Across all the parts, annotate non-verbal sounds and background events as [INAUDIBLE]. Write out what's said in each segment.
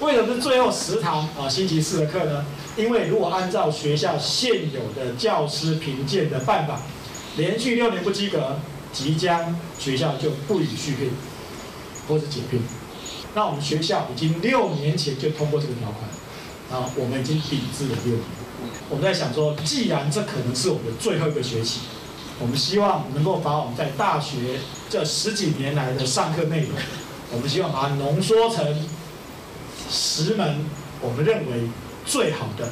为什么是最后十堂啊星期四的课呢？因为如果按照学校现有的教师评鉴的办法，连续六年不及格，即将学校就不予续聘或是解聘。那我们学校已经六年前就通过这个条款，啊，我们已经抵制了六年。我们在想说，既然这可能是我们的最后一个学期，我们希望能够把我们在大学这十几年来的上课内容，我们希望把它浓缩成十门我们认为最好的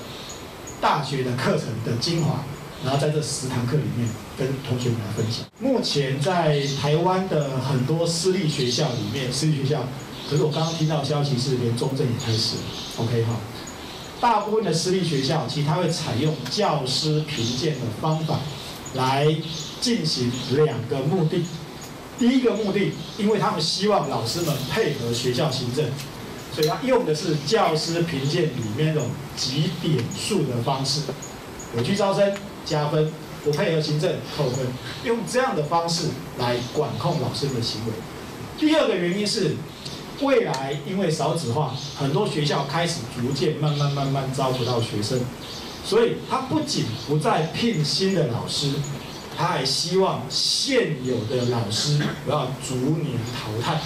大学的课程的精华，然后在这十堂课里面跟同学们来分享。目前在台湾的很多私立学校里面，私立学校。可是我刚刚听到消息是，连中正也开始了。OK 哈，大部分的私立学校其实它会采用教师评鉴的方法来进行两个目的。第一个目的，因为他们希望老师们配合学校行政，所以他用的是教师评鉴里面那种几点数的方式，有去招生加分，不配合行政扣分，用这样的方式来管控老师的行为。第二个原因是。未来因为少子化，很多学校开始逐渐慢慢慢慢招不到学生，所以他不仅不再聘新的老师，他还希望现有的老师不要逐年淘汰，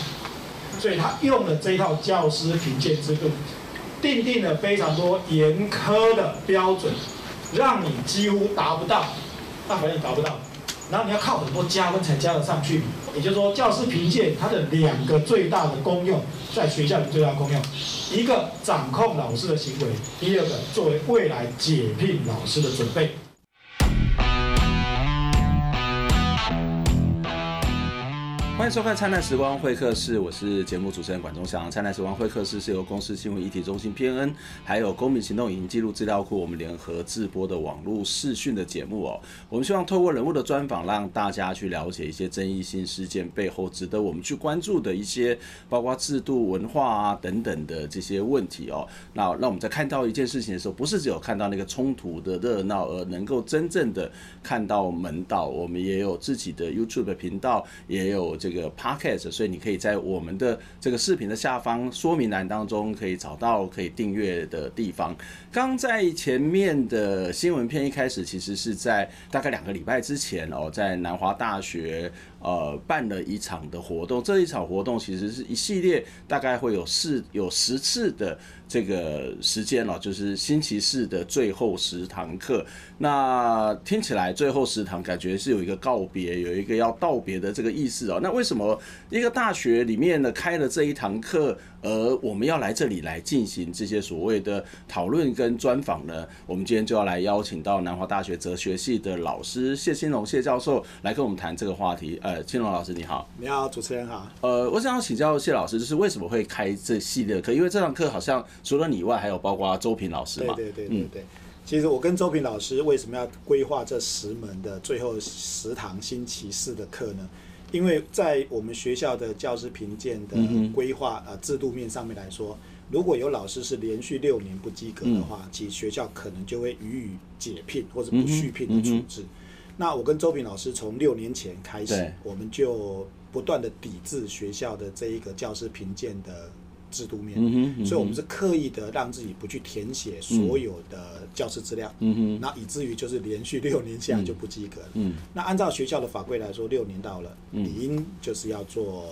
所以他用了这套教师评鉴制度，订定了非常多严苛的标准，让你几乎达不到，大部分达不到。然后你要靠很多加分才加得上去，也就是说，教师评鉴它的两个最大的功用，在学校里最大功用，一个掌控老师的行为，第二个作为未来解聘老师的准备。欢迎收看《灿烂时光会客室》，我是节目主持人管中祥。《灿烂时光会客室》是由公司新闻议题中心偏恩，还有公民行动影音记录资料库我们联合制播的网络视讯的节目哦。我们希望透过人物的专访，让大家去了解一些争议性事件背后值得我们去关注的一些，包括制度、文化啊等等的这些问题哦。那让我们在看到一件事情的时候，不是只有看到那个冲突的热闹，而能够真正的看到门道。我们也有自己的 YouTube 频道，也有这。这个 podcast，所以你可以在我们的这个视频的下方说明栏当中可以找到可以订阅的地方。刚在前面的新闻片一开始，其实是在大概两个礼拜之前哦，在南华大学呃办了一场的活动。这一场活动其实是一系列，大概会有四有十次的这个时间了，就是星期四的最后十堂课。那听起来最后十堂感觉是有一个告别，有一个要道别的这个意思哦。那为为什么一个大学里面呢开了这一堂课，而我们要来这里来进行这些所谓的讨论跟专访呢？我们今天就要来邀请到南华大学哲学系的老师谢青龙谢教授来跟我们谈这个话题。呃，青龙老师你好，你好，主持人好。呃，我想要请教谢老师，就是为什么会开这系列课？因为这堂课好像除了你以外，还有包括周平老师嘛？对对对对对。嗯、其实我跟周平老师为什么要规划这十门的最后十堂星期四的课呢？因为在我们学校的教师评鉴的规划呃制度面上面来说，如果有老师是连续六年不及格的话，其实学校可能就会予以解聘或者不续聘的处置。那我跟周平老师从六年前开始，我们就不断的抵制学校的这一个教师评鉴的。制度面，所以我们是刻意的让自己不去填写所有的教师资料，那以至于就是连续六年下来就不及格了。那按照学校的法规来说，六年到了，理应就是要做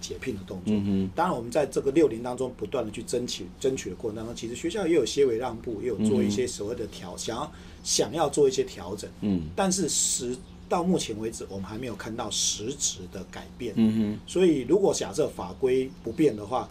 解聘的动作。当然，我们在这个六年当中不断的去争取，争取的过程当中，其实学校也有些微让步，也有做一些所谓的调，想要想要做一些调整。嗯但是实到目前为止，我们还没有看到实质的改变。嗯所以如果假设法规不变的话，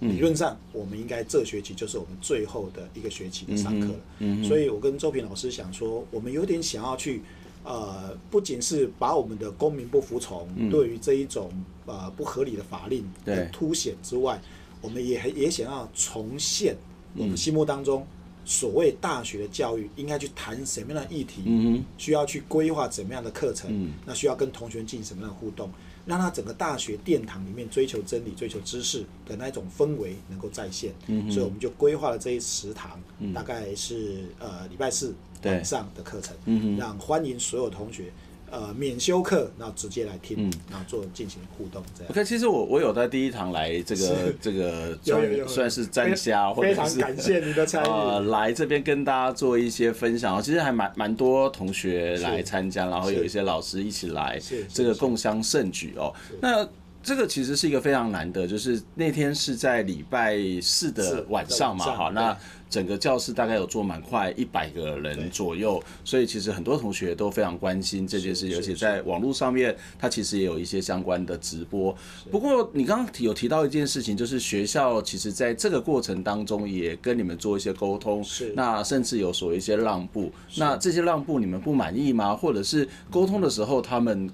理论上，我们应该这学期就是我们最后的一个学期的上课了。嗯嗯、所以我跟周平老师想说，我们有点想要去，呃，不仅是把我们的公民不服从对于这一种呃不合理的法令的凸显之外，我们也也想要重现我们心目当中所谓大学的教育应该去谈什么样的议题，需要去规划怎么样的课程，那需要跟同学进行什么样的互动。让他整个大学殿堂里面追求真理、追求知识的那种氛围能够再现，嗯、所以我们就规划了这一食堂，大概是呃礼拜四晚上的课程，嗯、让欢迎所有同学呃免修课，然后直接来听，嗯、然后做进行互动这样。OK，其实我我有在第一堂来这个 [LAUGHS] 这个算算是站虾，或者是非常感谢你的参与，[LAUGHS] 呃，来这边跟大家做一些分享。其实还蛮蛮多同学来参加，然后有一些老师一起来，这个共襄盛举哦。那这个其实是一个非常难得，就是那天是在礼拜四的晚上嘛，哈，那整个教室大概有坐满快一百个人左右，所以其实很多同学都非常关心这件事，而且在网络上面，它其实也有一些相关的直播。不过你刚刚有提到一件事情，就是学校其实在这个过程当中也跟你们做一些沟通，是那甚至有所一些让步，那这些让步你们不满意吗？或者是沟通的时候他们？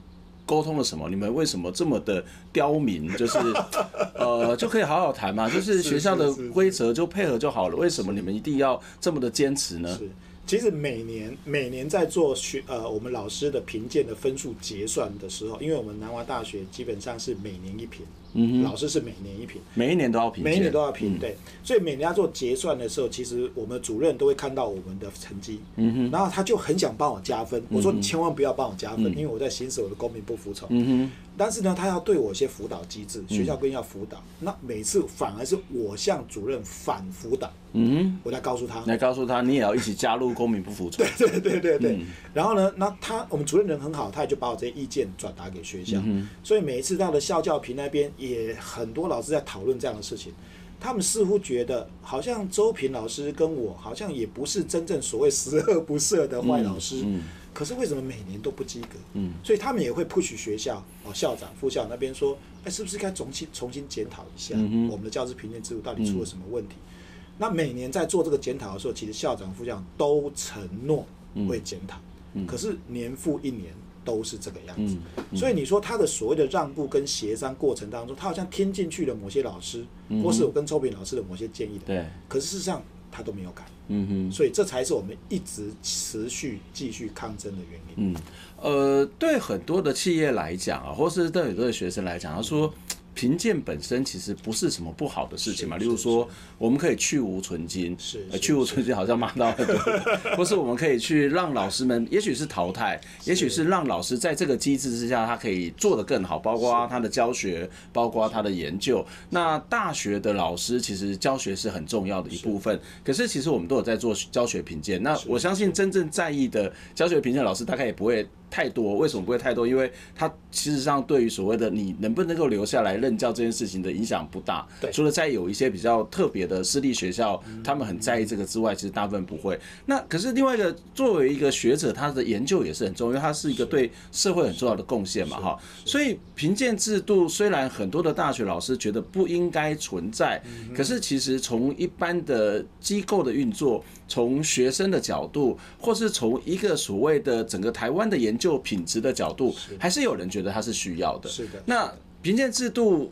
沟通了什么？你们为什么这么的刁民？就是，[LAUGHS] 呃，就可以好好谈嘛。就是学校的规则就配合就好了。为什么你们一定要这么的坚持呢？是，其实每年每年在做学呃我们老师的评鉴的分数结算的时候，因为我们南华大学基本上是每年一评。嗯，老师是每年一评，每一年都要评，每一年都要评，对，所以每年要做结算的时候，其实我们主任都会看到我们的成绩，嗯哼，然后他就很想帮我加分，我说你千万不要帮我加分，因为我在行使我的公民不服从，嗯哼，但是呢，他要对我一些辅导机制，学校规定要辅导，那每次反而是我向主任反辅导，嗯，我来告诉他，来告诉他你也要一起加入公民不服从，[LAUGHS] 对对对对对，然后呢，那他我们主任人很好，他也就把我这些意见转达给学校，所以每一次到了校教评那边。也很多老师在讨论这样的事情，他们似乎觉得好像周平老师跟我好像也不是真正所谓十恶不赦的坏老师，嗯嗯、可是为什么每年都不及格？嗯，所以他们也会 push 学校哦，校长、副校那边说，哎，是不是该重新重新检讨一下我们的教师评鉴制度到底出了什么问题？嗯、那每年在做这个检讨的时候，其实校长、副校长都承诺会检讨，可是年复一年。都是这个样子，所以你说他的所谓的让步跟协商过程当中，他好像听进去了某些老师，或是我跟周平老师的某些建议的，对，可是事实上他都没有改，嗯哼，所以这才是我们一直持续继续抗争的原因。嗯，呃，对很多的企业来讲啊，或是对很多的学生来讲，他说。评鉴本身其实不是什么不好的事情嘛，例如说我们可以去无存菁，是去无存菁好像骂到很多，[LAUGHS] 或是我们可以去让老师们，也许是淘汰，也许是让老师在这个机制之下，他可以做得更好，包括他的教学，包括他的研究。那大学的老师其实教学是很重要的一部分，可是其实我们都有在做教学评鉴。那我相信真正在意的教学评鉴老师，大概也不会。太多，为什么不会太多？因为它其实上对于所谓的你能不能够留下来任教这件事情的影响不大。对，除了在有一些比较特别的私立学校，他们很在意这个之外，其实大部分不会。那可是另外一个，作为一个学者，他的研究也是很重要，因为他是一个对社会很重要的贡献嘛，哈。所以评鉴制度虽然很多的大学老师觉得不应该存在，可是其实从一般的机构的运作，从学生的角度，或是从一个所谓的整个台湾的研究品质的角度，还是有人觉得它是需要的。是的。那评鉴制度，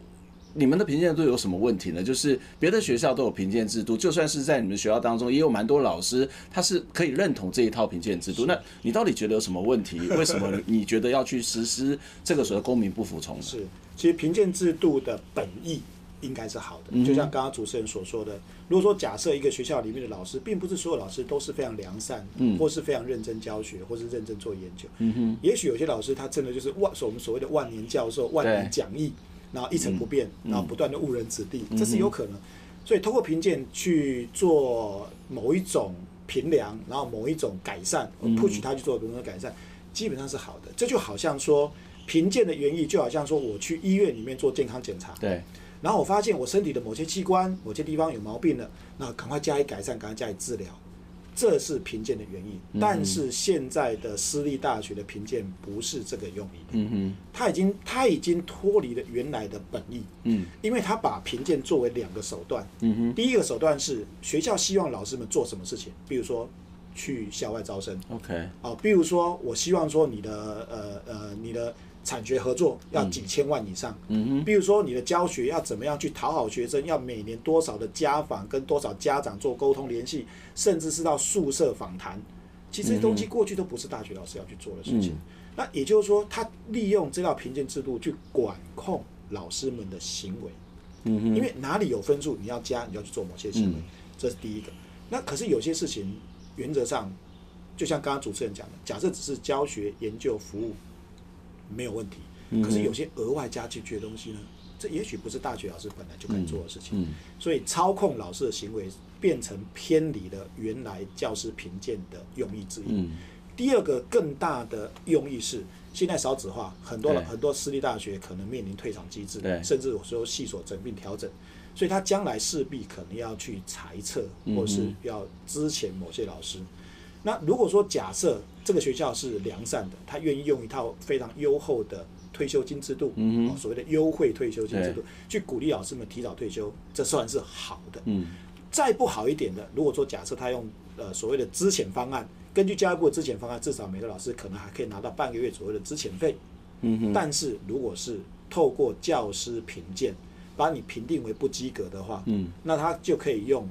你们的评鉴制度有什么问题呢？就是别的学校都有评鉴制度，就算是在你们学校当中，也有蛮多老师他是可以认同这一套评鉴制度。那你到底觉得有什么问题？[LAUGHS] 为什么你觉得要去实施这个所谓公民不服从呢？是，其实评鉴制度的本意。应该是好的，就像刚刚主持人所说的，如果说假设一个学校里面的老师，并不是所有老师都是非常良善，或是非常认真教学，或是认真做研究，也许有些老师他真的就是万，我们所谓的万年教授、万年讲义，然后一成不变，然后不断的误人子弟，这是有可能。所以通过评鉴去做某一种评量，然后某一种改善，push 他去做某种改善，基本上是好的。这就好像说评鉴的原意，就好像说我去医院里面做健康检查，对。然后我发现我身体的某些器官、某些地方有毛病了，那赶快加以改善，赶快加以治疗，这是评鉴的原因。但是现在的私立大学的评鉴不是这个用意，嗯哼，他已经他已经脱离了原来的本意，嗯，因为他把评鉴作为两个手段，嗯哼，第一个手段是学校希望老师们做什么事情，比如说去校外招生，OK，哦，比如说我希望说你的呃呃你的。产学合作要几千万以上，嗯哼，比如说你的教学要怎么样去讨好学生，要每年多少的家访，跟多少家长做沟通联系，甚至是到宿舍访谈，其实东西过去都不是大学老师要去做的事情。那也就是说，他利用这套评鉴制度去管控老师们的行为，嗯哼，因为哪里有分数你要加，你要去做某些行为，这是第一个。那可是有些事情原则上，就像刚刚主持人讲的，假设只是教学、研究、服务。没有问题。可是有些额外加进去的东西呢，这也许不是大学老师本来就该做的事情。所以操控老师的行为变成偏离了原来教师评鉴的用意之一。第二个更大的用意是，现在少子化，很多很多私立大学可能面临退场机制，甚至有时候系所整并调整。所以他将来势必可能要去裁撤，或是要资遣某些老师。那如果说假设这个学校是良善的，他愿意用一套非常优厚的退休金制度，所谓的优惠退休金制度，去鼓励老师们提早退休，这算是好的。嗯。再不好一点的，如果说假设他用呃所谓的资遣方案，根据教育部的资遣方案，至少每个老师可能还可以拿到半个月左右的资遣费。嗯但是如果是透过教师评鉴，把你评定为不及格的话，嗯，那他就可以用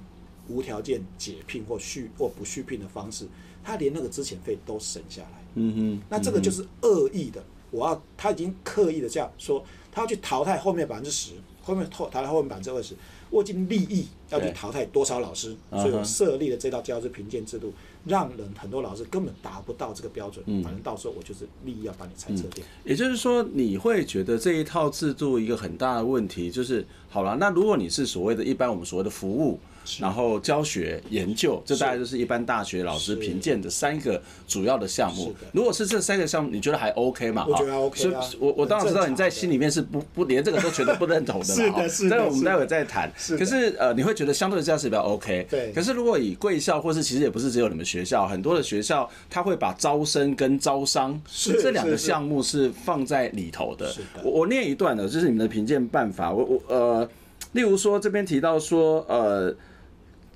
无条件解聘或续或不续聘的方式，他连那个之前费都省下来，嗯哼，那这个就是恶意的，我要他已经刻意的这样说，他要去淘汰后面百分之十，后面淘汰后面百分之二十。我已经利益要去淘汰多少老师，所以我设立了这套教师评鉴制度，让人很多老师根本达不到这个标准。反正到时候我就是利益要把你裁撤掉。也就是说，你会觉得这一套制度一个很大的问题就是，好了，那如果你是所谓的一般我们所谓的服务。然后教学研究，这大概就是一般大学老师评鉴的三个主要的项目。如果是这三个项目，你觉得还 OK 吗？我觉得 OK 啊。我我当然知道你在心里面是不不连这个都觉得不认同的嘛。[LAUGHS] 是的，是的。但是我们待会再谈。可是呃，你会觉得相对这样是比较 OK。对。可是如果以贵校，或是其实也不是只有你们学校，很多的学校，他会把招生跟招商这两个项目是放在里头的。是的。我我念一段的，这是你们的评鉴办法。我我呃，例如说这边提到说呃。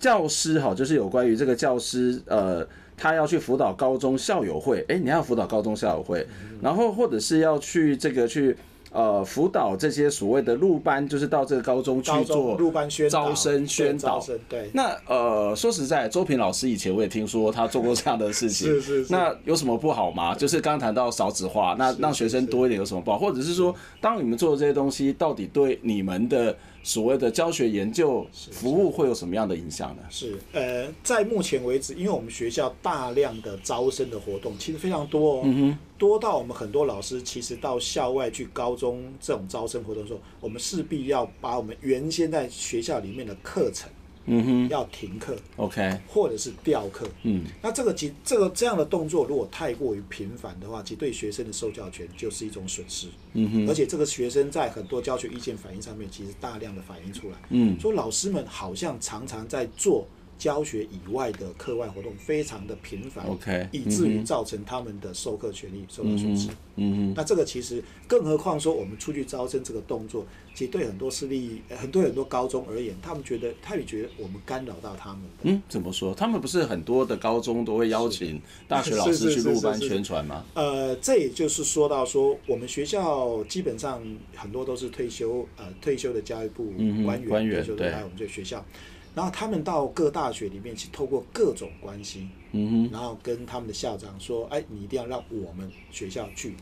教师哈，就是有关于这个教师，呃，他要去辅导高中校友会，哎，你要辅导高中校友会，然后或者是要去这个去呃辅导这些所谓的入班，就是到这个高中去做入班宣招生宣导。对，那呃，说实在，周平老师以前我也听说他做过这样的事情，[LAUGHS] 是是是。那有什么不好吗？就是刚谈到少子化，那让学生多一点有什么不好？或者是说，当你们做的这些东西，到底对你们的？所谓的教学研究服务会有什么样的影响呢？是呃，在目前为止，因为我们学校大量的招生的活动其实非常多哦，嗯哼，多到我们很多老师其实到校外去高中这种招生活动的时候，我们势必要把我们原先在学校里面的课程。嗯哼，要停课，OK，或者是调课，嗯，那这个其这个这样的动作如果太过于频繁的话，其实对学生的受教权就是一种损失，嗯哼，而且这个学生在很多教学意见反映上面，其实大量的反映出来，嗯，说老师们好像常常在做。教学以外的课外活动非常的频繁，OK，以至于造成他们的授课权利受到损失。嗯嗯，那这个其实，更何况说我们出去招生这个动作，其实对很多私立、很多很多高中而言，他们觉得他也觉得我们干扰到他们。嗯，怎么说？他们不是很多的高中都会邀请 [LAUGHS] 大学老师去入班宣传吗？呃，这也就是说到说，我们学校基本上很多都是退休呃退休的教育部官员，官员对，来我们这个学校。然后他们到各大学里面去，透过各种关系，嗯哼，然后跟他们的校长说：“哎，你一定要让我们学校去，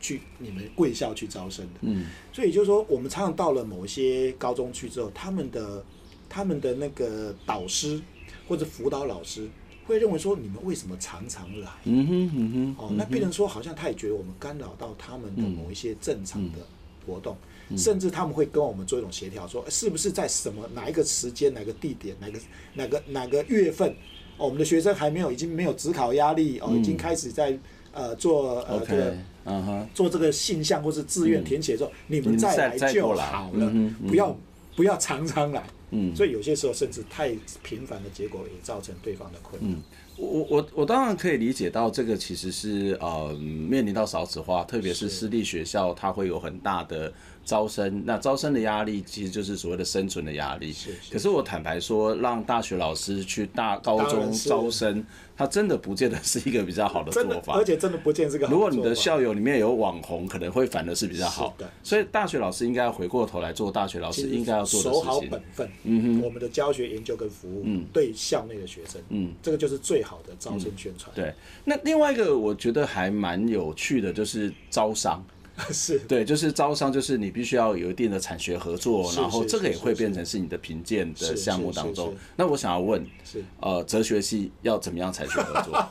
去你们贵校去招生的。”嗯，所以就是说，我们常常到了某一些高中去之后，他们的他们的那个导师或者辅导老师会认为说：“你们为什么常常来？”嗯哼，嗯哼，哦，那变成说好像他也觉得我们干扰到他们的某一些正常的活动。甚至他们会跟我们做一种协调，说是不是在什么哪一个时间、哪个地点、哪个哪个哪个月份，我们的学生还没有已经没有职考压力哦，已经开始在呃做呃这个嗯哼。做这个信向或是志愿填写的时候，你们再来就好了，不要不要常常来。嗯，所以有些时候甚至太频繁的结果也造成对方的困扰。我我我当然可以理解到这个其实是呃面临到少子化，特别是。私立学校，它会有很大的。招生，那招生的压力其实就是所谓的生存的压力。是，是。可是我坦白说，让大学老师去大高中招生，他真的不见得是一个比较好的做法。而且真的不见得是个好。如果你的校友里面有网红，可能会反而是比较好。的。所以大学老师应该要回过头来做大学老师应该要做的事情。守好本分。嗯哼。我们的教学研究跟服务，嗯，对校内的学生，嗯，这个就是最好的招生宣传。对。那另外一个我觉得还蛮有趣的，就是招商。[LAUGHS] 是对，就是招商，就是你必须要有一定的产学合作，然后这个也会变成是你的评鉴的项目当中。那我想要问，是呃，哲学系要怎么样产学合作？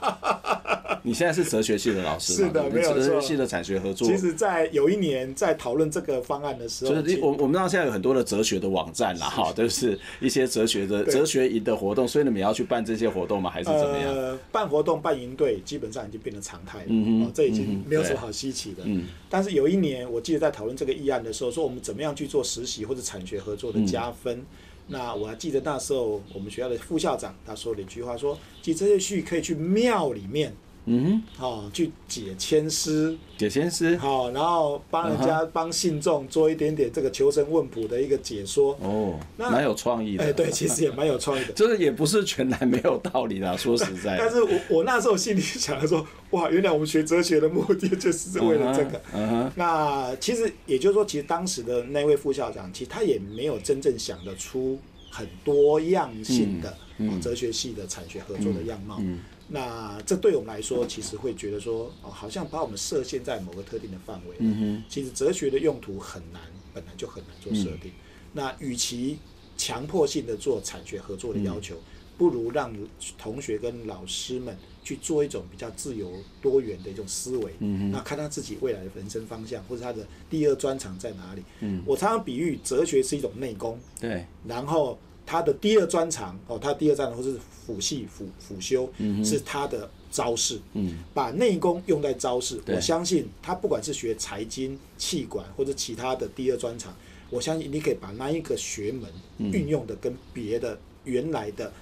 你现在是哲学系的老师吗？是的，没有错。哲学系的产学合作。其实，在有一年在讨论这个方案的时候，就是我我们知道现在有很多的哲学的网站啦，哈，[LAUGHS] 都是一些哲学的哲学营的活动，所以你们也要去办这些活动吗？还是怎么样？呃，办活动办营队基本上已经变成常态了，嗯哦，这已经没有什么好稀奇的。嗯。但是有一年，我记得在讨论这个议案的时候，说我们怎么样去做实习或者产学合作的加分。那我还记得那时候我们学校的副校长他说了一句话，说，其实这些序可以去庙里面。嗯，好，去解签师，解签师，好，然后帮人家帮信众做一点点这个求神问卜的一个解说。哦，那蛮有创意的。哎，对，其实也蛮有创意的。[LAUGHS] 就是也不是全然没有道理的，[LAUGHS] 说实在。但是我我那时候心里想的说，哇，原来我们学哲学的目的就是为了这个。嗯哼。那其实也就是说，其实当时的那位副校长，其实他也没有真正想得出很多样性的哲学系的产学合作的样貌。嗯。那这对我们来说，其实会觉得说，哦，好像把我们设限在某个特定的范围。嗯哼。其实哲学的用途很难，本来就很难做设定。那与其强迫性的做产学合作的要求，不如让同学跟老师们去做一种比较自由多元的一种思维。嗯哼。那看他自己未来的人生方向，或者他的第二专长在哪里。嗯。我常常比喻，哲学是一种内功。对。然后。他的第二专长哦，他第二专长或是辅系辅辅修，是他的招式。嗯，把内功用在招式，我相信他不管是学财经、气管或者其他的第二专长，我相信你可以把那一个学门运用的跟别的原来的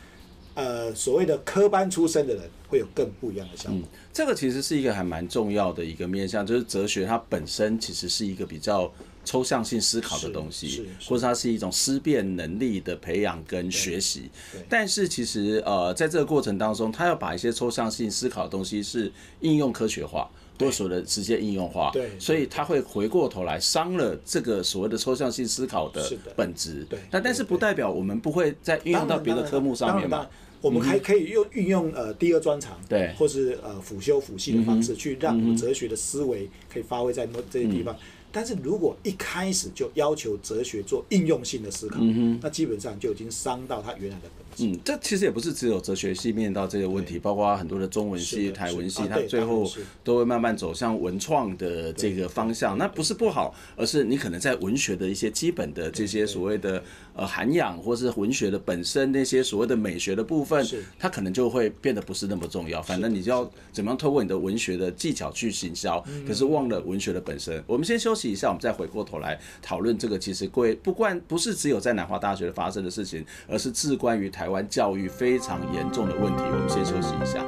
呃所谓的科班出身的人会有更不一样的效果。嗯，这个其实是一个还蛮重要的一个面向，就是哲学它本身其实是一个比较。抽象性思考的东西，或者它是一种思辨能力的培养跟学习。但是其实呃，在这个过程当中，他要把一些抽象性思考的东西是应用科学化，多所谓的直接应用化。对，所以他会回过头来伤了这个所谓的抽象性思考的本质。对，但但是不代表我们不会再运用到别的科目上面嘛？我们还可以用运用呃第二专长，对，或是呃辅修辅系的方式，去让我们哲学的思维可以发挥在这些地方。但是如果一开始就要求哲学做应用性的思考，嗯、那基本上就已经伤到他原来的。嗯，这其实也不是只有哲学系面临到这个问题，包括很多的中文系、台文系，它最后都会慢慢走向文创的这个方向。那不是不好，而是你可能在文学的一些基本的这些所谓的呃涵养，或是文学的本身那些所谓的美学的部分，它可能就会变得不是那么重要。反正你就要怎么样透过你的文学的技巧去行销，可是忘了文学的本身。我们先休息一下，我们再回过头来讨论这个，其实贵不关不是只有在南华大学发生的事情，而是至关于台台湾教育非常严重的问题。我们先休息一下。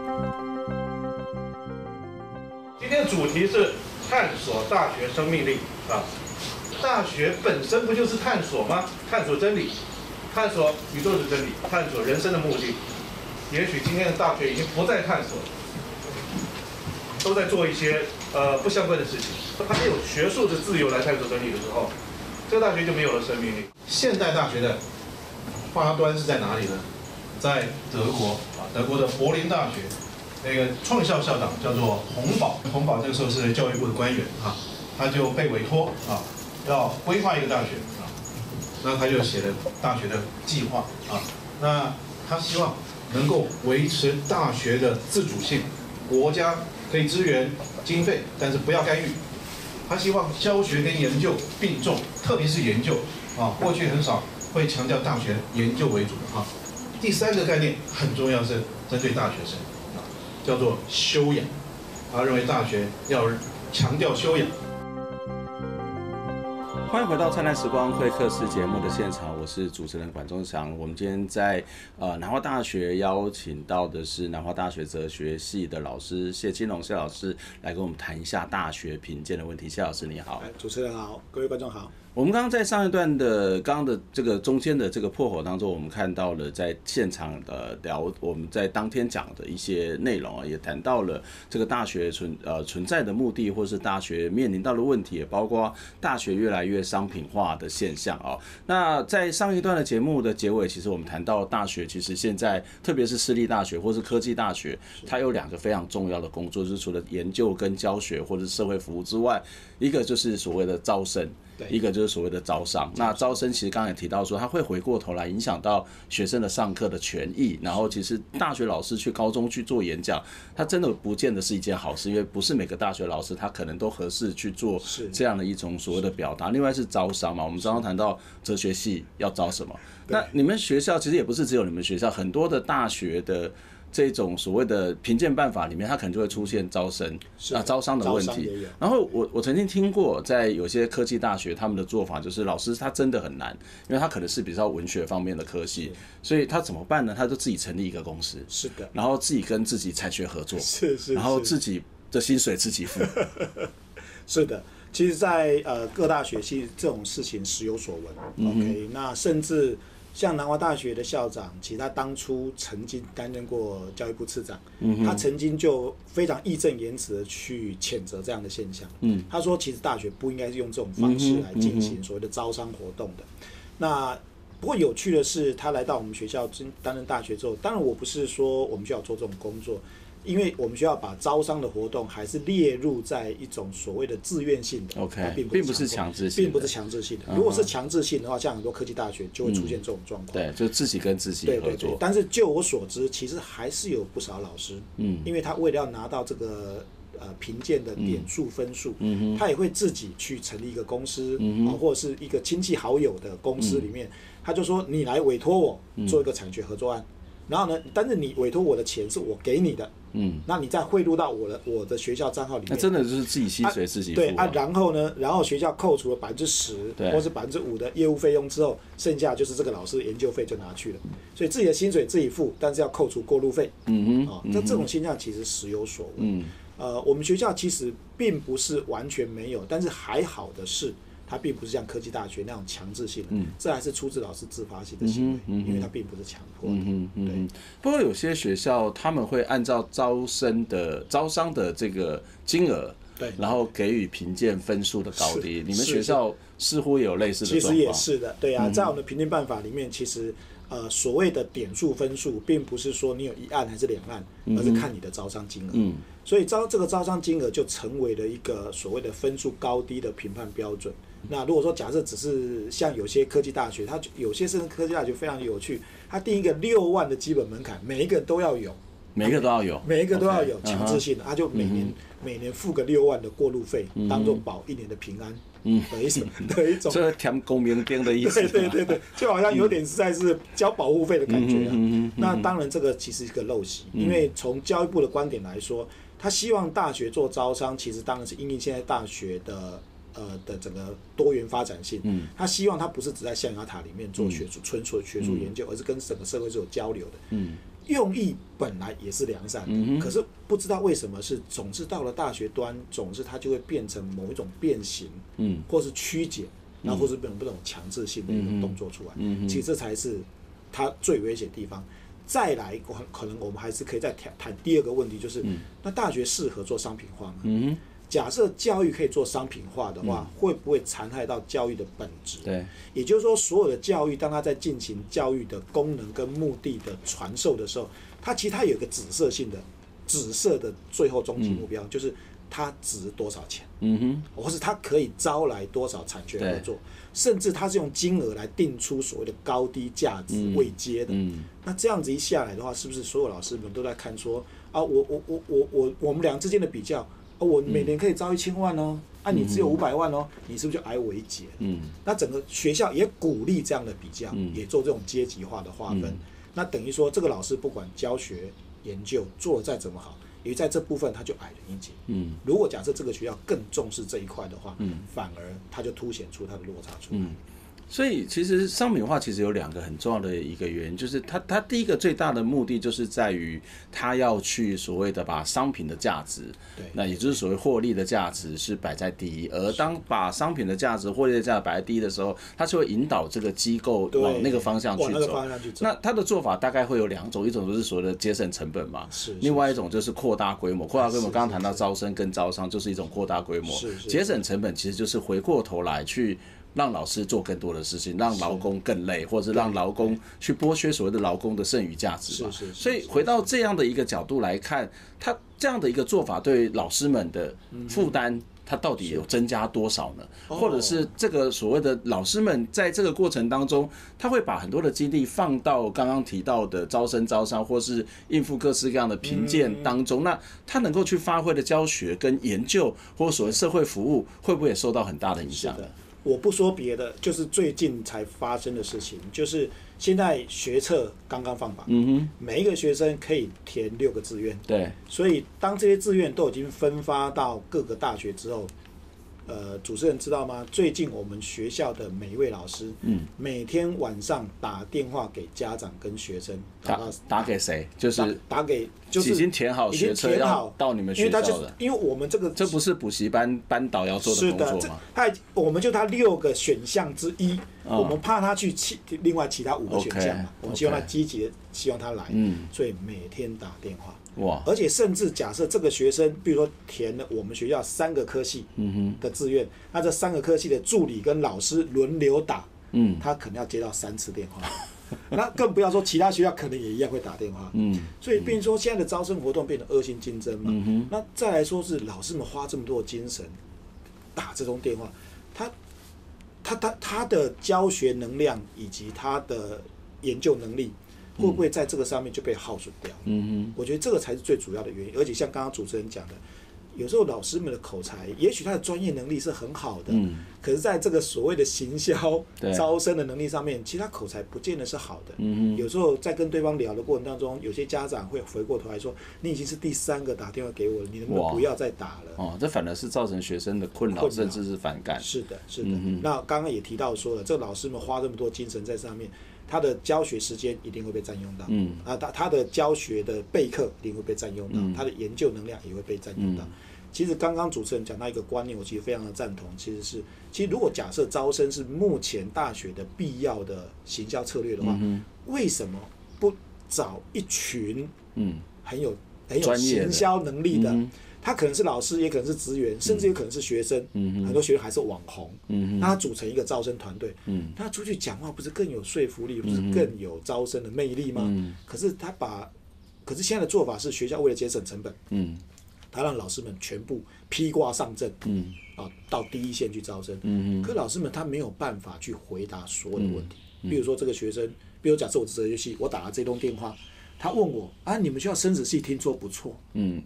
今天主题是探索大学生命力啊，大学本身不就是探索吗？探索真理，探索宇宙的真理，探索人生的目的。也许今天的大学已经不再探索。都在做一些呃不相关的事情，他没有学术的自由来探索真理的时候，这个大学就没有了生命力。现代大学的发端是在哪里呢？在德国啊，德国的柏林大学，那个创校校长叫做洪堡，洪堡这个时候是教育部的官员啊，他就被委托啊，要规划一个大学啊，那他就写了大学的计划啊，那他希望能够维持大学的自主性，国家。可以支援经费，但是不要干预。他希望教学跟研究并重，特别是研究啊，过去很少会强调大学研究为主的啊。第三个概念很重要，是针对大学生啊，叫做修养。他认为大学要强调修养。欢迎回到灿烂时光会客室节目的现场，我是主持人管中祥。我们今天在呃南华大学邀请到的是南华大学哲学系的老师谢金龙谢老师，来跟我们谈一下大学评鉴的问题。谢老师你好，主持人好，各位观众好。我们刚刚在上一段的刚刚的这个中间的这个破口当中，我们看到了在现场的聊，我们在当天讲的一些内容啊，也谈到了这个大学存呃存在的目的，或是大学面临到的问题，也包括大学越来越商品化的现象啊。那在上一段的节目的结尾，其实我们谈到大学，其实现在特别是私立大学或是科技大学，它有两个非常重要的工作，就是除了研究跟教学或者社会服务之外，一个就是所谓的招生，一个就是。就是所谓的招商。那招生其实刚才也提到说，他会回过头来影响到学生的上课的权益。然后其实大学老师去高中去做演讲，他真的不见得是一件好事，因为不是每个大学老师他可能都合适去做这样的一种所谓的表达。另外是招商嘛，我们刚刚谈到哲学系要招什么？那你们学校其实也不是只有你们学校，很多的大学的。这种所谓的评鉴办法里面，它可能就会出现招生啊、招商的问题。然后我我曾经听过，在有些科技大学，他们的做法就是老师他真的很难，因为他可能是比较文学方面的科系，所以他怎么办呢？他就自己成立一个公司，是的，然后自己跟自己产学合作，[LAUGHS] 是是，然后自己的薪水自己付。[LAUGHS] 是的，其实在，在呃各大学其实这种事情时有所闻。嗯、OK，那甚至。像南华大学的校长，其实他当初曾经担任过教育部次长，他曾经就非常义正言辞的去谴责这样的现象。他说，其实大学不应该是用这种方式来进行所谓的招商活动的。那不过有趣的是，他来到我们学校担任大学之后，当然我不是说我们学校做这种工作。因为我们需要把招商的活动还是列入在一种所谓的自愿性的，OK，并不是强制性，并不是强制性的。如果是强制性的话，像很多科技大学就会出现这种状况。对，就自己跟自己合作。对对对。但是就我所知，其实还是有不少老师，嗯，因为他为了要拿到这个呃评鉴的点数分数，嗯，他也会自己去成立一个公司，嗯，或者是一个亲戚好友的公司里面，他就说你来委托我做一个产学合作案，然后呢，但是你委托我的钱是我给你的。嗯，那你再汇入到我的我的学校账号里面，那真的就是自己薪水自己付。对啊，然后呢，然后学校扣除了百分之十或是百分之五的业务费用之后，剩下就是这个老师的研究费就拿去了。所以自己的薪水自己付，但是要扣除过路费。嗯哼，啊，那这种现象其实时有所闻。嗯，呃，我们学校其实并不是完全没有，但是还好的是。它并不是像科技大学那种强制性的，嗯，这还是出自老师自发性的行为，因为它并不是强迫的。嗯嗯，对。不过有些学校他们会按照招生的招商的这个金额，对，然后给予评鉴分数的高低。你们学校似乎有类似的。其实也是的，对啊，在我们的评鉴办法里面，其实呃所谓的点数分数，并不是说你有一案还是两案，而是看你的招商金额。嗯。所以招这个招商金额就成为了一个所谓的分数高低的评判标准。那如果说假设只是像有些科技大学，它有些甚至科技大学非常有趣，它定一个六万的基本门槛，每一个都要有，每一个都要有，每一个都要有强制性的，它就每年每年付个六万的过路费，当做保一年的平安，嗯，的一种的一种，这填公民丁的意思，[LAUGHS] 对对对对，就好像有点实在是交保护费的感觉啊。那当然这个其实是一个陋习，因为从教育部的观点来说，他希望大学做招商，其实当然是因应现在大学的。呃的整个多元发展性，嗯，他希望他不是只在象牙塔里面做学术、纯粹学术研究，而是跟整个社会是有交流的，嗯，用意本来也是良善的，嗯，可是不知道为什么是总是到了大学端，总是它就会变成某一种变形，嗯，或是曲解，然后或是变成这种强制性的一种动作出来，嗯，其实这才是它最危险的地方。再来，可能我们还是可以再谈谈第二个问题，就是那大学适合做商品化吗？嗯。假设教育可以做商品化的话，会不会残害到教育的本质？对，也就是说，所有的教育，当它在进行教育的功能跟目的的传授的时候，它其实它有一个紫色性的、紫色的最后终极目标，就是它值多少钱？嗯哼，或是它可以招来多少产权合作，甚至它是用金额来定出所谓的高低价值位阶的。嗯，那这样子一下来的话，是不是所有老师们都在看说啊，我我我我我我们俩之间的比较？哦，我每年可以招一千万哦，啊，你只有五百万哦，你是不是就矮我一截？嗯，那整个学校也鼓励这样的比较，也做这种阶级化的划分。那等于说，这个老师不管教学研究做得再怎么好，因为在这部分他就矮了一截。嗯，如果假设这个学校更重视这一块的话，嗯，反而他就凸显出他的落差出来。所以其实商品化其实有两个很重要的一个原因，就是它它第一个最大的目的就是在于它要去所谓的把商品的价值，对，那也就是所谓获利的价值是摆在第一。而当把商品的价值、获利的价值摆在第一的时候，它就会引导这个机构往那个方向去走。那它的做法大概会有两种，一种就是所谓的节省成本嘛，是。另外一种就是扩大规模，扩大规模。刚刚谈到招生跟招商就是一种扩大规模。节省成本其实就是回过头来去。让老师做更多的事情，让劳工更累，或者是让劳工去剥削所谓的劳工的剩余价值嘛。是是是。所以回到这样的一个角度来看，他这样的一个做法对老师们的负担他到底有增加多少呢？或者是这个所谓的老师们在这个过程当中，他会把很多的精力放到刚刚提到的招生招商，或是应付各式各样的评鉴当中。那他能够去发挥的教学跟研究，或所谓社会服务，会不会也受到很大的影响？我不说别的，就是最近才发生的事情，就是现在学测刚刚放榜，每一个学生可以填六个志愿，对，所以当这些志愿都已经分发到各个大学之后。呃，主持人知道吗？最近我们学校的每一位老师，嗯，每天晚上打电话给家长跟学生，打打给谁？就是打，打给，就是已经填好学测要到你们学校的，因为他就是因为我们这个这不是补习班班导要做的工作吗？是的，他我们就他六个选项之一，哦、我们怕他去其另外其他五个选项嘛我们希望他积极的希望他来，嗯，所以每天打电话。哇！而且甚至假设这个学生，比如说填了我们学校三个科系的志愿，那这三个科系的助理跟老师轮流打，嗯，他可能要接到三次电话，[LAUGHS] 那更不要说其他学校可能也一样会打电话，嗯，所以变成说现在的招生活动变得恶性竞争嘛，那再来说是老师们花这么多的精神打这通电话，他他他他的教学能量以及他的研究能力。会不会在这个上面就被耗损掉？嗯哼，我觉得这个才是最主要的原因。而且像刚刚主持人讲的，有时候老师们的口才，也许他的专业能力是很好的，嗯，可是在这个所谓的行销、招生的能力上面，其实他口才不见得是好的。嗯哼，有时候在跟对方聊的过程当中，有些家长会回过头来说：“你已经是第三个打电话给我了，你能不能不要再打了？”哦，这反而是造成学生的困扰，甚至是反感。是的，是的。嗯、那刚刚也提到说了，这个老师们花这么多精神在上面。他的教学时间一定会被占用到，嗯，啊，他他的教学的备课一定会被占用到，嗯、他的研究能量也会被占用到。嗯、其实刚刚主持人讲到一个观念，我其实非常的赞同，其实是，其实如果假设招生是目前大学的必要的行销策略的话，嗯、为什么不找一群嗯。很有很有行销能力的？他可能是老师，也可能是职员，甚至有可能是学生。嗯、哼很多学生还是网红。嗯、哼那他组成一个招生团队，嗯、他出去讲话不是更有说服力，不是更有招生的魅力吗？嗯、哼可是他把，可是现在的做法是学校为了节省成本，嗯、他让老师们全部披挂上阵，嗯、啊，到第一线去招生。嗯、哼可老师们他没有办法去回答所有的问题。嗯、比如说这个学生，比如假设我哲学系，我打了这通电话。他问我啊，你们学校生殖系听说不错，嗯，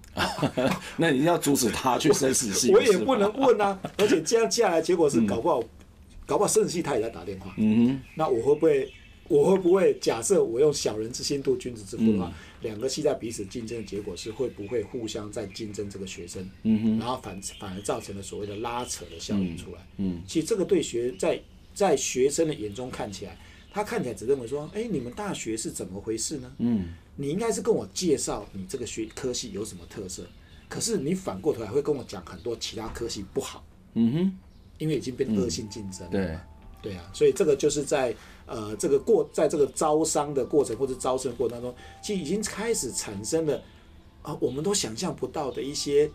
[LAUGHS] 那你要阻止他去生殖系，[LAUGHS] 我也不能问啊。[LAUGHS] 而且这样接下来结果是搞不好，嗯、搞不好生殖系他也在打电话，嗯哼，那我会不会，我会不会假设我用小人之心度君子之腹的话，两、嗯、个系在彼此竞争的结果是会不会互相在竞争这个学生，嗯哼，然后反反而造成了所谓的拉扯的效应出来，嗯，嗯。其实这个对学在在学生的眼中看起来。他看起来只认为说，哎，你们大学是怎么回事呢？嗯，你应该是跟我介绍你这个学科系有什么特色，可是你反过头来会跟我讲很多其他科系不好。嗯哼，因为已经变恶性竞争了。嗯、对，对啊，所以这个就是在呃这个过在这个招商的过程或者招生的过程当中，其实已经开始产生了啊、呃，我们都想象不到的一些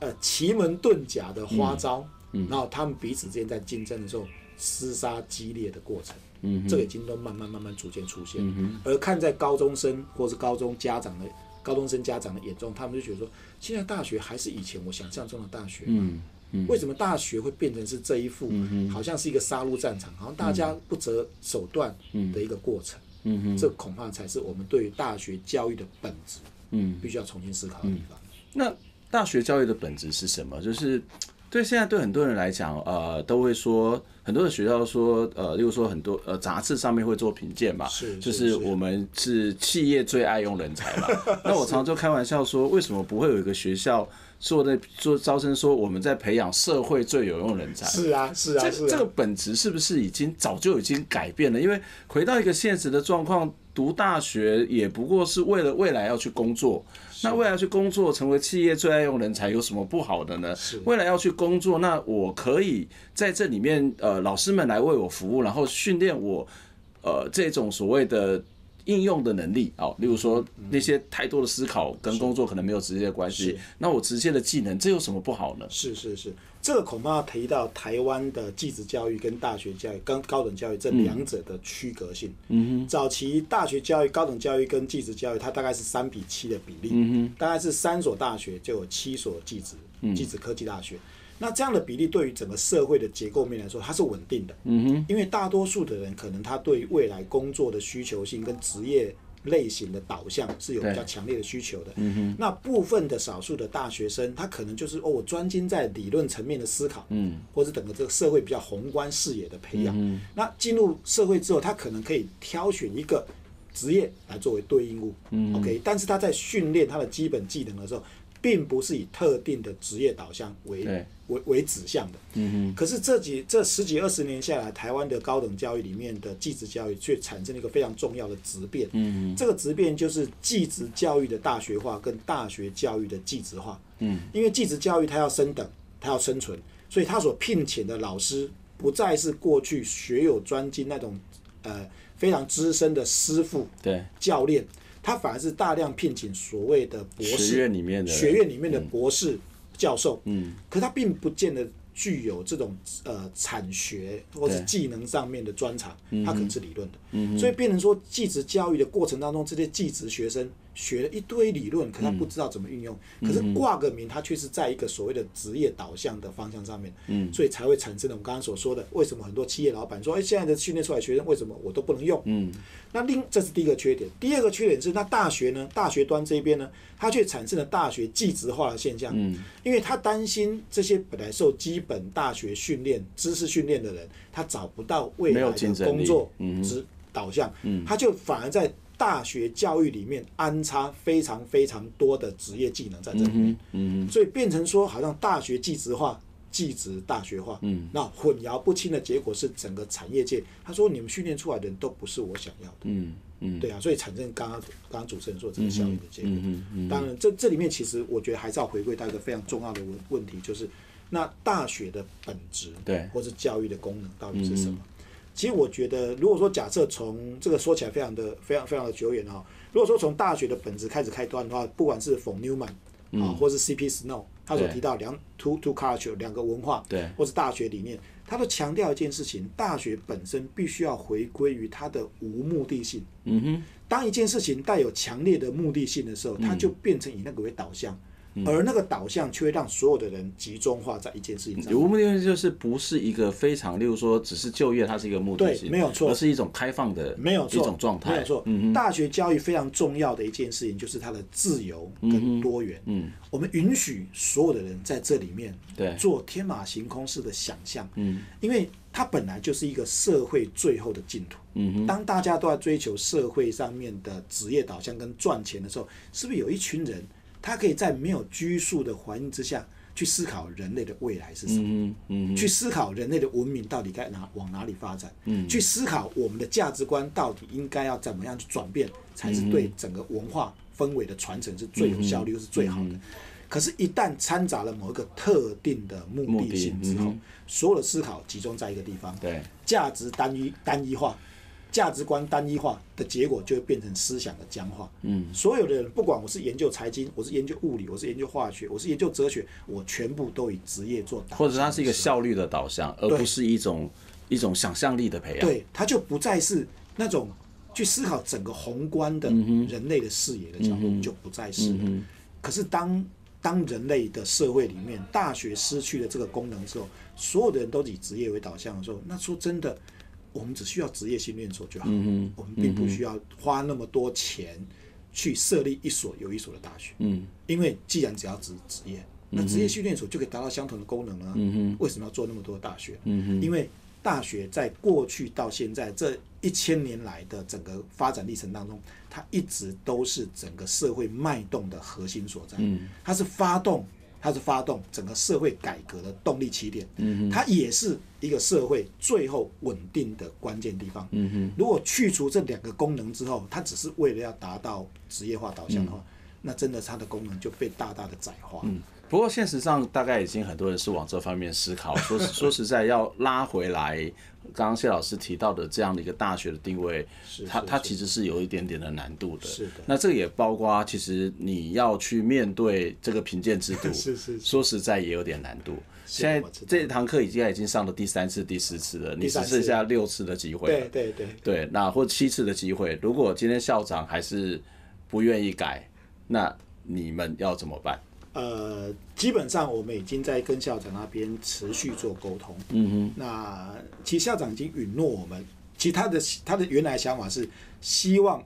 呃奇门遁甲的花招。嗯，嗯然后他们彼此之间在竞争的时候。厮杀激烈的过程，嗯，这个已经都慢慢慢慢逐渐出现。嗯，而看在高中生或是高中家长的高中生家长的眼中，他们就觉得说，现在大学还是以前我想象中的大学。嗯嗯，为什么大学会变成是这一副，好像是一个杀戮战场，好像大家不择手段的一个过程。这恐怕才是我们对于大学教育的本质，嗯，必须要重新思考的地方。那大学教育的本质是什么？就是。对，现在对很多人来讲，呃，都会说很多的学校说，呃，例如说很多呃杂志上面会做评鉴嘛，是，就是我们是企业最爱用人才嘛。[LAUGHS] 那我常常就开玩笑说，为什么不会有一个学校做的做招生说我们在培养社会最有用人才？是啊，是啊，这这个本质是不是已经早就已经改变了？因为回到一个现实的状况。读大学也不过是为了未来要去工作，那未来去工作成为企业最爱用人才有什么不好的呢？未来要去工作，那我可以在这里面，呃，老师们来为我服务，然后训练我，呃，这种所谓的。应用的能力啊，例如说那些太多的思考跟工作可能没有直接的关系，那我直接的技能，这有什么不好呢？是是是，这个恐怕要提到台湾的技职教育跟大学教育跟高等教育这两者的区隔性。嗯哼，早期大学教育、高等教育跟技职教育，它大概是三比七的比例。嗯哼，大概是三所大学就有七所技职，技职科技大学。那这样的比例对于整个社会的结构面来说，它是稳定的。嗯哼，因为大多数的人可能他对未来工作的需求性跟职业类型的导向是有比较强烈的需求的。嗯，那部分的少数的大学生，他可能就是哦，我专精在理论层面的思考，嗯，或者整个这个社会比较宏观视野的培养。嗯，那进入社会之后，他可能可以挑选一个职业来作为对应物。嗯，OK，但是他在训练他的基本技能的时候，并不是以特定的职业导向为为为指向的。嗯哼。可是这几这十几二十年下来，台湾的高等教育里面的技职教育却产生了一个非常重要的质变。嗯哼。这个质变就是技职教育的大学化跟大学教育的技职化。嗯。因为技职教育它要升等，它要生存，所以它所聘请的老师不再是过去学有专精那种呃非常资深的师傅、对教练。他反而是大量聘请所谓的博士，学院里面的学院里面的博士教授，嗯，可他并不见得具有这种呃产学或是技能上面的专长，他可能是理论的，嗯，所以变成说技职教育的过程当中，这些技职学生。学了一堆理论，可他不知道怎么运用。嗯、可是挂个名，他却是在一个所谓的职业导向的方向上面，嗯、所以才会产生了我们刚刚所说的，为什么很多企业老板说，哎，现在的训练出来学生为什么我都不能用？嗯，那另这是第一个缺点。第二个缺点是，那大学呢，大学端这边呢，它却产生了大学技职化的现象。嗯，因为他担心这些本来受基本大学训练、知识训练的人，他找不到未来的工作职导向，嗯，他就反而在。大学教育里面安插非常非常多的职业技能在这里。面，嗯，所以变成说好像大学技职化、技职大学化，嗯，那混淆不清的结果是整个产业界。他说你们训练出来的人都不是我想要的，嗯嗯，对啊，所以产生刚刚刚刚主持人说这个效应的结果，嗯嗯，当然这这里面其实我觉得还是要回归到一个非常重要的问问题，就是那大学的本质对，或是教育的功能到底是什么？其实我觉得，如果说假设从这个说起来非常的非常非常的久远哈，如果说从大学的本质开始开端的话，不管是 von Neumann 啊，或是 C.P. Snow，他所提到两 two two culture 两个文化，对，或是大学理念，他都强调一件事情：大学本身必须要回归于它的无目的性。嗯哼，当一件事情带有强烈的目的性的时候，它就变成以那个为导向。而那个导向却会让所有的人集中化在一件事情上。无目的性就是不是一个非常，例如说只是就业，它是一个目的性，对，没有错，而是一种开放的，没有错，一种状态，没有错。嗯，大学教育非常重要的一件事情就是它的自由跟多元。嗯，我们允许所有的人在这里面对做天马行空式的想象。嗯，因为它本来就是一个社会最后的净土。嗯，当大家都在追求社会上面的职业导向跟赚钱的时候，是不是有一群人？他可以在没有拘束的环境之下去思考人类的未来是什么，嗯嗯、去思考人类的文明到底该哪往哪里发展，嗯、去思考我们的价值观到底应该要怎么样去转变，才是对整个文化氛围的传承是最有效率又是最好的。嗯、可是，一旦掺杂了某一个特定的目的性之后，所有的思考集中在一个地方，对，价值单一单一化。价值观单一化的结果就会变成思想的僵化。嗯，所有的人，不管我是研究财经，我是研究物理，我是研究化学，我是研究哲学，我全部都以职业做导向。或者它是一个效率的导向，而不是一种一种想象力的培养。对，它就不再是那种去思考整个宏观的人类的视野的角度，就不再是。可是当当人类的社会里面，大学失去了这个功能的时候，所有的人都以职业为导向的时候，那说真的。我们只需要职业训练所就好，嗯、我们并不需要花那么多钱去设立一所有一所的大学。嗯，因为既然只要职职业，那职业训练所就可以达到相同的功能了。嗯，为什么要做那么多的大学？嗯，因为大学在过去到现在这一千年来的整个发展历程当中，它一直都是整个社会脉动的核心所在。嗯，它是发动。它是发动整个社会改革的动力起点，它也是一个社会最后稳定的关键地方。如果去除这两个功能之后，它只是为了要达到职业化导向的话，那真的它的功能就被大大的窄化。不过现实上，大概已经很多人是往这方面思考。[LAUGHS] 说说实在，要拉回来。刚刚谢老师提到的这样的一个大学的定位，它它其实是有一点点的难度的。是的。那这个也包括，其实你要去面对这个评鉴制度，[LAUGHS] 是是。说实在也有点难度。现在这堂课已经已经上了第三次、第四次了，你只剩下六次的机会。对对对。对，那或七次的机会，如果今天校长还是不愿意改，那你们要怎么办？呃，基本上我们已经在跟校长那边持续做沟通。嗯哼。那其实校长已经允诺我们，其实他的他的原来想法是希望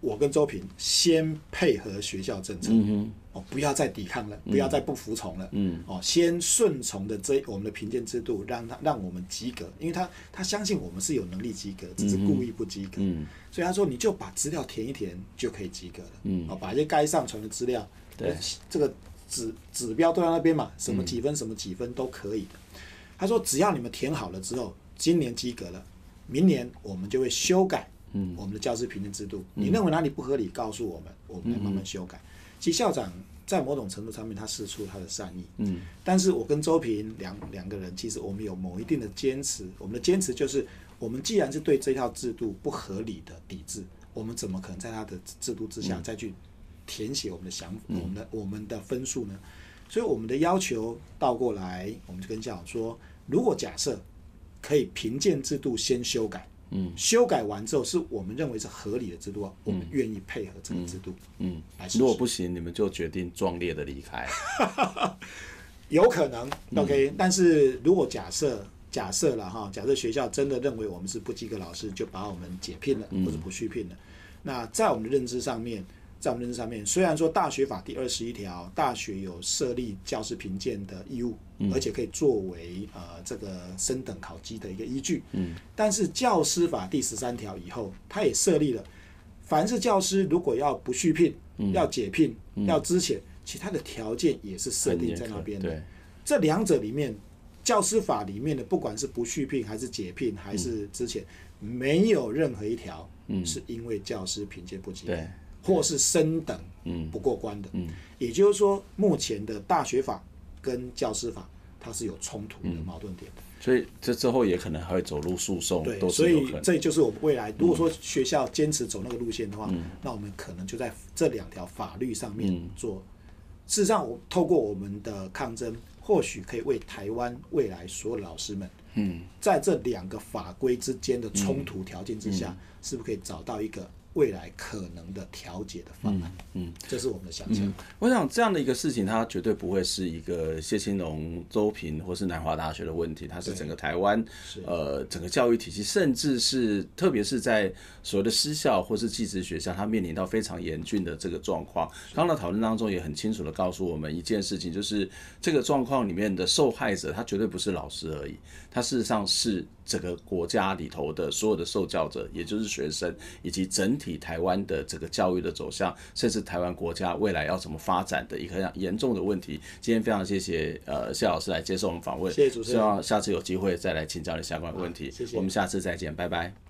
我跟周平先配合学校政策。嗯哼。哦，不要再抵抗了，不要再不服从了。嗯。哦，先顺从的这我们的评鉴制度，让他让我们及格，因为他他相信我们是有能力及格，只是故意不及格。嗯。所以他说，你就把资料填一填就可以及格了。嗯。哦，把一些该上传的资料，对这个。指指标都在那边嘛，什么几分什么几分都可以的。他说，只要你们填好了之后，今年及格了，明年我们就会修改我们的教师评定制度。你认为哪里不合理，告诉我们，我们来慢慢修改。其实校长在某种程度上面，他释出他的善意。嗯，但是我跟周平两两个人，其实我们有某一定的坚持。我们的坚持就是，我们既然是对这套制度不合理的抵制，我们怎么可能在他的制度之下再去？填写我们的想法，我们的我们的分数呢？所以我们的要求倒过来，我们就跟校长说：如果假设可以评鉴制度先修改，嗯，修改完之后是我们认为是合理的制度，我们愿意配合这个制度，嗯，来试试。如果不行，你们就决定壮烈的离开。[LAUGHS] 有可能，OK。但是如果假设假设了哈，假设学校真的认为我们是不及格老师，就把我们解聘了，或者不续聘了，那在我们的认知上面。在我们认知上面，虽然说大学法第二十一条，大学有设立教师评鉴的义务，而且可以作为呃这个升等考绩的一个依据，嗯，但是教师法第十三条以后，它也设立了，凡是教师如果要不续聘、要解聘、要资遣，其他的条件也是设定在那边的。这两者里面，教师法里面的不管是不续聘还是解聘还是资遣，没有任何一条是因为教师评鉴不及格。或是升等不过关的，嗯嗯、也就是说，目前的大学法跟教师法它是有冲突的矛盾点的，嗯、所以这之后也可能还会走入诉讼。对，所以这就是我们未来如果说学校坚持走那个路线的话，嗯、那我们可能就在这两条法律上面做。嗯、事实上，我透过我们的抗争，或许可以为台湾未来所有的老师们，嗯，在这两个法规之间的冲突条件之下，嗯嗯、是不是可以找到一个？未来可能的调解的方案，嗯，嗯，这是我们的想象，嗯。我想这样的一个事情，它绝对不会是一个谢清龙、周平或是南华大学的问题，它是整个台湾，呃，整个教育体系，甚至是特别是在所谓的私校或是寄职学校，它面临到非常严峻的这个状况。刚刚的讨论当中也很清楚的告诉我们一件事情，就是这个状况里面的受害者，他绝对不是老师而已，他事实上是整个国家里头的所有的受教者，也就是学生以及整。体台湾的这个教育的走向，甚至台湾国家未来要怎么发展的一个严重的问题。今天非常谢谢呃谢老师来接受我们访问，谢谢主持人，希望下次有机会再来请教你相关的问题。谢谢，我们下次再见，拜拜。